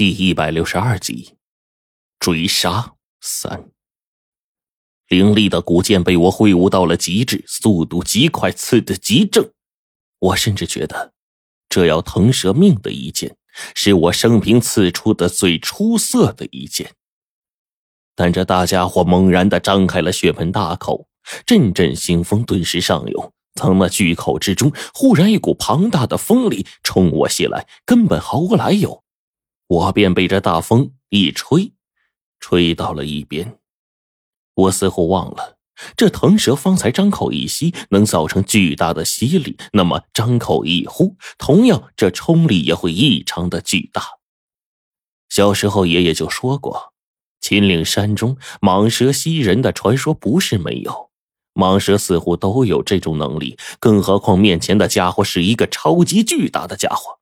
第一百六十二集，追杀三。凌厉的古剑被我挥舞到了极致，速度极快，刺得极正。我甚至觉得，这要腾蛇命的一剑，是我生平刺出的最出色的一剑。但这大家伙猛然的张开了血盆大口，阵阵腥风顿时上涌。从那巨口之中，忽然一股庞大的风力冲我袭来，根本毫无来由。我便被这大风一吹，吹到了一边。我似乎忘了，这腾蛇方才张口一吸，能造成巨大的吸力；那么张口一呼，同样这冲力也会异常的巨大。小时候爷爷就说过，秦岭山中蟒蛇吸人的传说不是没有，蟒蛇似乎都有这种能力，更何况面前的家伙是一个超级巨大的家伙。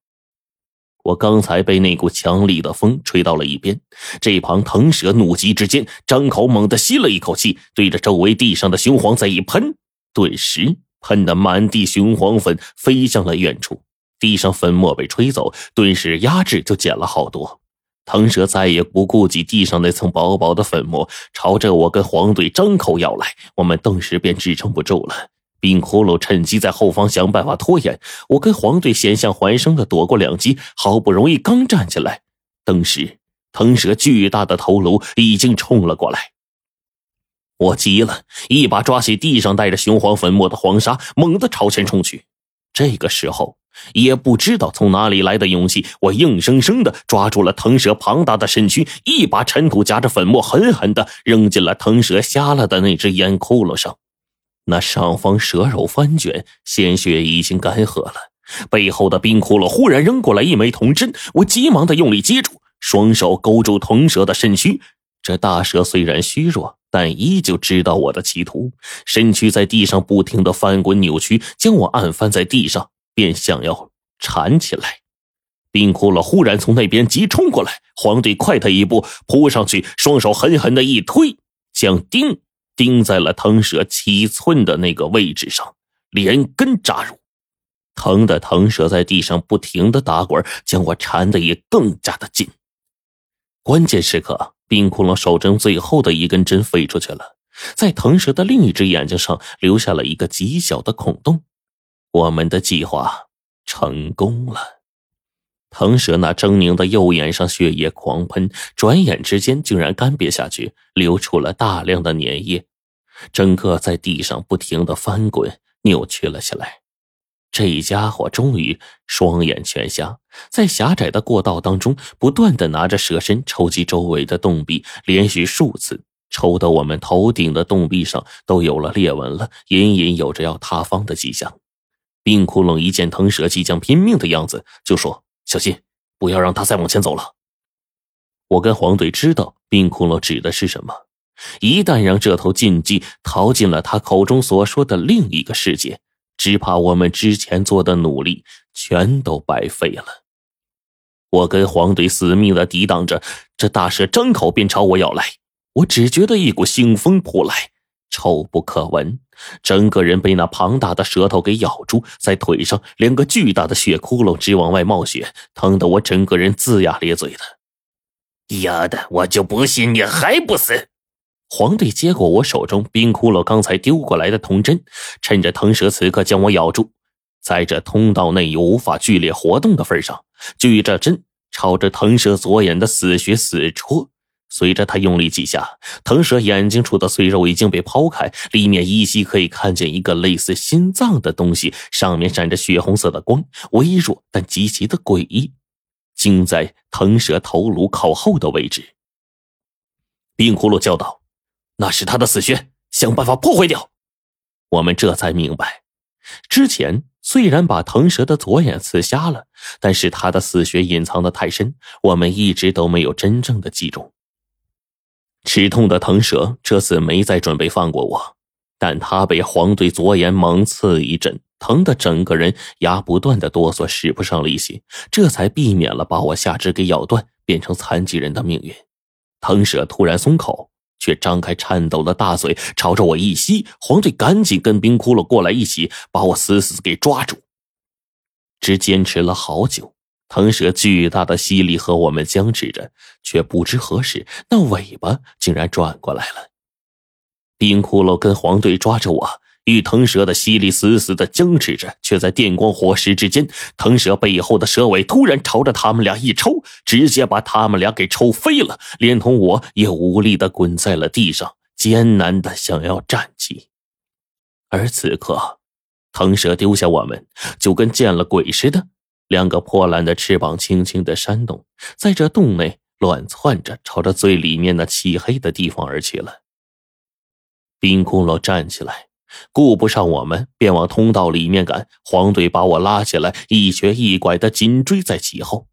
我刚才被那股强力的风吹到了一边，这旁腾蛇怒极之间，张口猛地吸了一口气，对着周围地上的雄黄再一喷，顿时喷得满地雄黄粉飞向了远处，地上粉末被吹走，顿时压制就减了好多。腾蛇再也不顾及地上那层薄薄的粉末，朝着我跟黄队张口咬来，我们顿时便支撑不住了。冰骷髅趁机在后方想办法拖延，我跟黄队险象环生的躲过两击，好不容易刚站起来，当时腾蛇巨大的头颅已经冲了过来。我急了，一把抓起地上带着雄黄粉末的黄沙，猛地朝前冲去。这个时候，也不知道从哪里来的勇气，我硬生生的抓住了腾蛇庞大的身躯，一把尘土夹着粉末，狠狠的扔进了腾蛇瞎了的那只眼窟窿上。那上方蛇肉翻卷，鲜血已经干涸了。背后的冰窟窿忽然扔过来一枚铜针，我急忙的用力接住，双手勾住铜蛇的身躯。这大蛇虽然虚弱，但依旧知道我的企图，身躯在地上不停的翻滚扭曲，将我按翻在地上，便想要缠起来。冰窟窿忽然从那边急冲过来，黄队快他一步扑上去，双手狠狠的一推，将钉。钉在了腾蛇七寸的那个位置上，连根扎入，疼的腾蛇在地上不停的打滚，将我缠的也更加的紧。关键时刻，冰窟窿手中最后的一根针飞出去了，在腾蛇的另一只眼睛上留下了一个极小的孔洞。我们的计划成功了。腾蛇那狰狞的右眼上血液狂喷，转眼之间竟然干瘪下去，流出了大量的粘液，整个在地上不停的翻滚，扭曲了起来。这家伙终于双眼全瞎，在狭窄的过道当中，不断的拿着蛇身抽击周围的洞壁，连续数次抽到我们头顶的洞壁上都有了裂纹了，隐隐有着要塌方的迹象。冰窟窿一见腾蛇即将拼命的样子，就说。小心，不要让他再往前走了。我跟黄队知道冰窟窿指的是什么。一旦让这头禁忌逃进了他口中所说的另一个世界，只怕我们之前做的努力全都白费了。我跟黄队死命的抵挡着，这大蛇张口便朝我咬来。我只觉得一股腥风扑来。臭不可闻，整个人被那庞大的舌头给咬住，在腿上连个巨大的血窟窿直往外冒血，疼得我整个人龇牙咧嘴的。丫的，我就不信你还不死！皇帝接过我手中冰窟窿刚才丢过来的铜针，趁着腾蛇此刻将我咬住，在这通道内又无法剧烈活动的份上，举着针朝着腾蛇左眼的死穴死戳。随着他用力几下，腾蛇眼睛处的碎肉已经被抛开，里面依稀可以看见一个类似心脏的东西，上面闪着血红色的光，微弱但极其的诡异，竟在腾蛇头颅靠后的位置。冰葫芦叫道：“那是他的死穴，想办法破坏掉。”我们这才明白，之前虽然把腾蛇的左眼刺瞎了，但是他的死穴隐藏的太深，我们一直都没有真正的击中。吃痛的腾蛇这次没再准备放过我，但他被黄队左眼猛刺一阵，疼得整个人牙不断的哆嗦，使不上力气，这才避免了把我下肢给咬断，变成残疾人的命运。腾蛇突然松口，却张开颤抖的大嘴朝着我一吸，黄队赶紧跟冰窟窿过来一起把我死死给抓住。只坚持了好久，腾蛇巨大的吸力和我们僵持着，却不知何时，那尾巴竟然转过来了。冰骷髅跟黄队抓着我，与腾蛇的吸力死死的僵持着，却在电光火石之间，腾蛇背后的蛇尾突然朝着他们俩一抽，直接把他们俩给抽飞了，连同我也无力的滚在了地上，艰难的想要站起。而此刻，腾蛇丢下我们，就跟见了鬼似的，两个破烂的翅膀轻轻的扇动，在这洞内乱窜着，朝着最里面那漆黑的地方而去了。冰骷髅站起来，顾不上我们，便往通道里面赶。黄队把我拉起来，一瘸一拐的紧追在其后。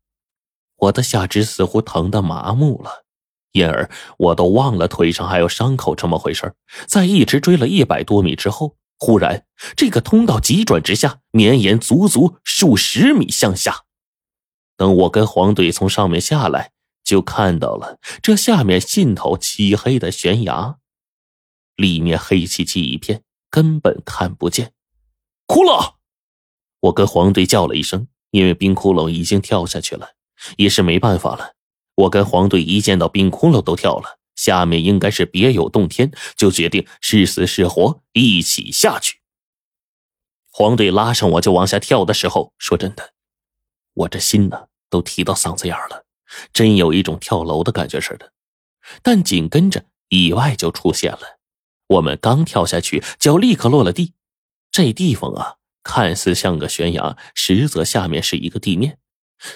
我的下肢似乎疼得麻木了，因而我都忘了腿上还有伤口这么回事在一直追了一百多米之后，忽然这个通道急转直下，绵延足足数十米向下。等我跟黄队从上面下来，就看到了这下面尽头漆黑的悬崖。里面黑漆漆一片，根本看不见。骷髅！我跟黄队叫了一声，因为冰骷髅已经跳下去了，也是没办法了。我跟黄队一见到冰骷髅都跳了，下面应该是别有洞天，就决定是死是活一起下去。黄队拉上我就往下跳的时候，说真的，我这心呢都提到嗓子眼了，真有一种跳楼的感觉似的。但紧跟着意外就出现了。我们刚跳下去，脚立刻落了地。这地方啊，看似像个悬崖，实则下面是一个地面。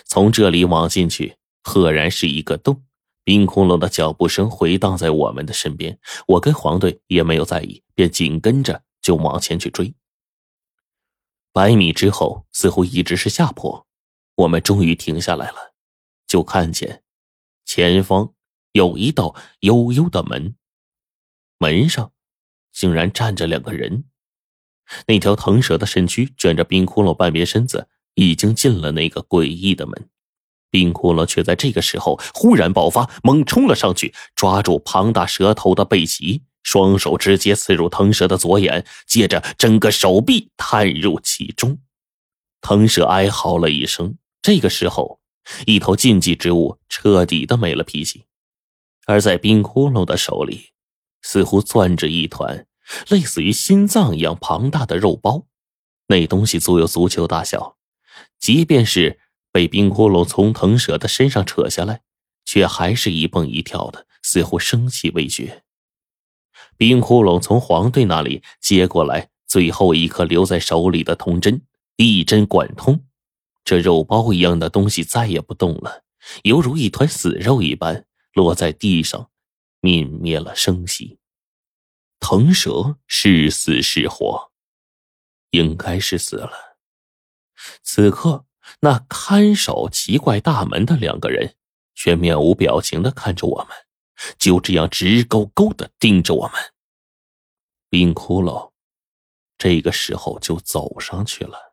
从这里往进去，赫然是一个洞。冰窟窿的脚步声回荡在我们的身边，我跟黄队也没有在意，便紧跟着就往前去追。百米之后，似乎一直是下坡，我们终于停下来了，就看见前方有一道幽幽的门，门上。竟然站着两个人，那条腾蛇的身躯卷着冰窟窿半边身子，已经进了那个诡异的门。冰窟窿却在这个时候忽然爆发，猛冲了上去，抓住庞大蛇头的背鳍，双手直接刺入腾蛇的左眼，接着整个手臂探入其中。腾蛇哀嚎了一声。这个时候，一头禁忌之物彻底的没了脾气，而在冰窟窿的手里。似乎攥着一团类似于心脏一样庞大的肉包，那东西足有足球大小，即便是被冰窟窿从腾蛇的身上扯下来，却还是一蹦一跳的，似乎生气未绝。冰窟窿从黄队那里接过来最后一颗留在手里的铜针，一针贯通，这肉包一样的东西再也不动了，犹如一团死肉一般落在地上。泯灭了生息，腾蛇是死是活，应该是死了。此刻，那看守奇怪大门的两个人却面无表情的看着我们，就这样直勾勾的盯着我们。冰骷髅这个时候就走上去了。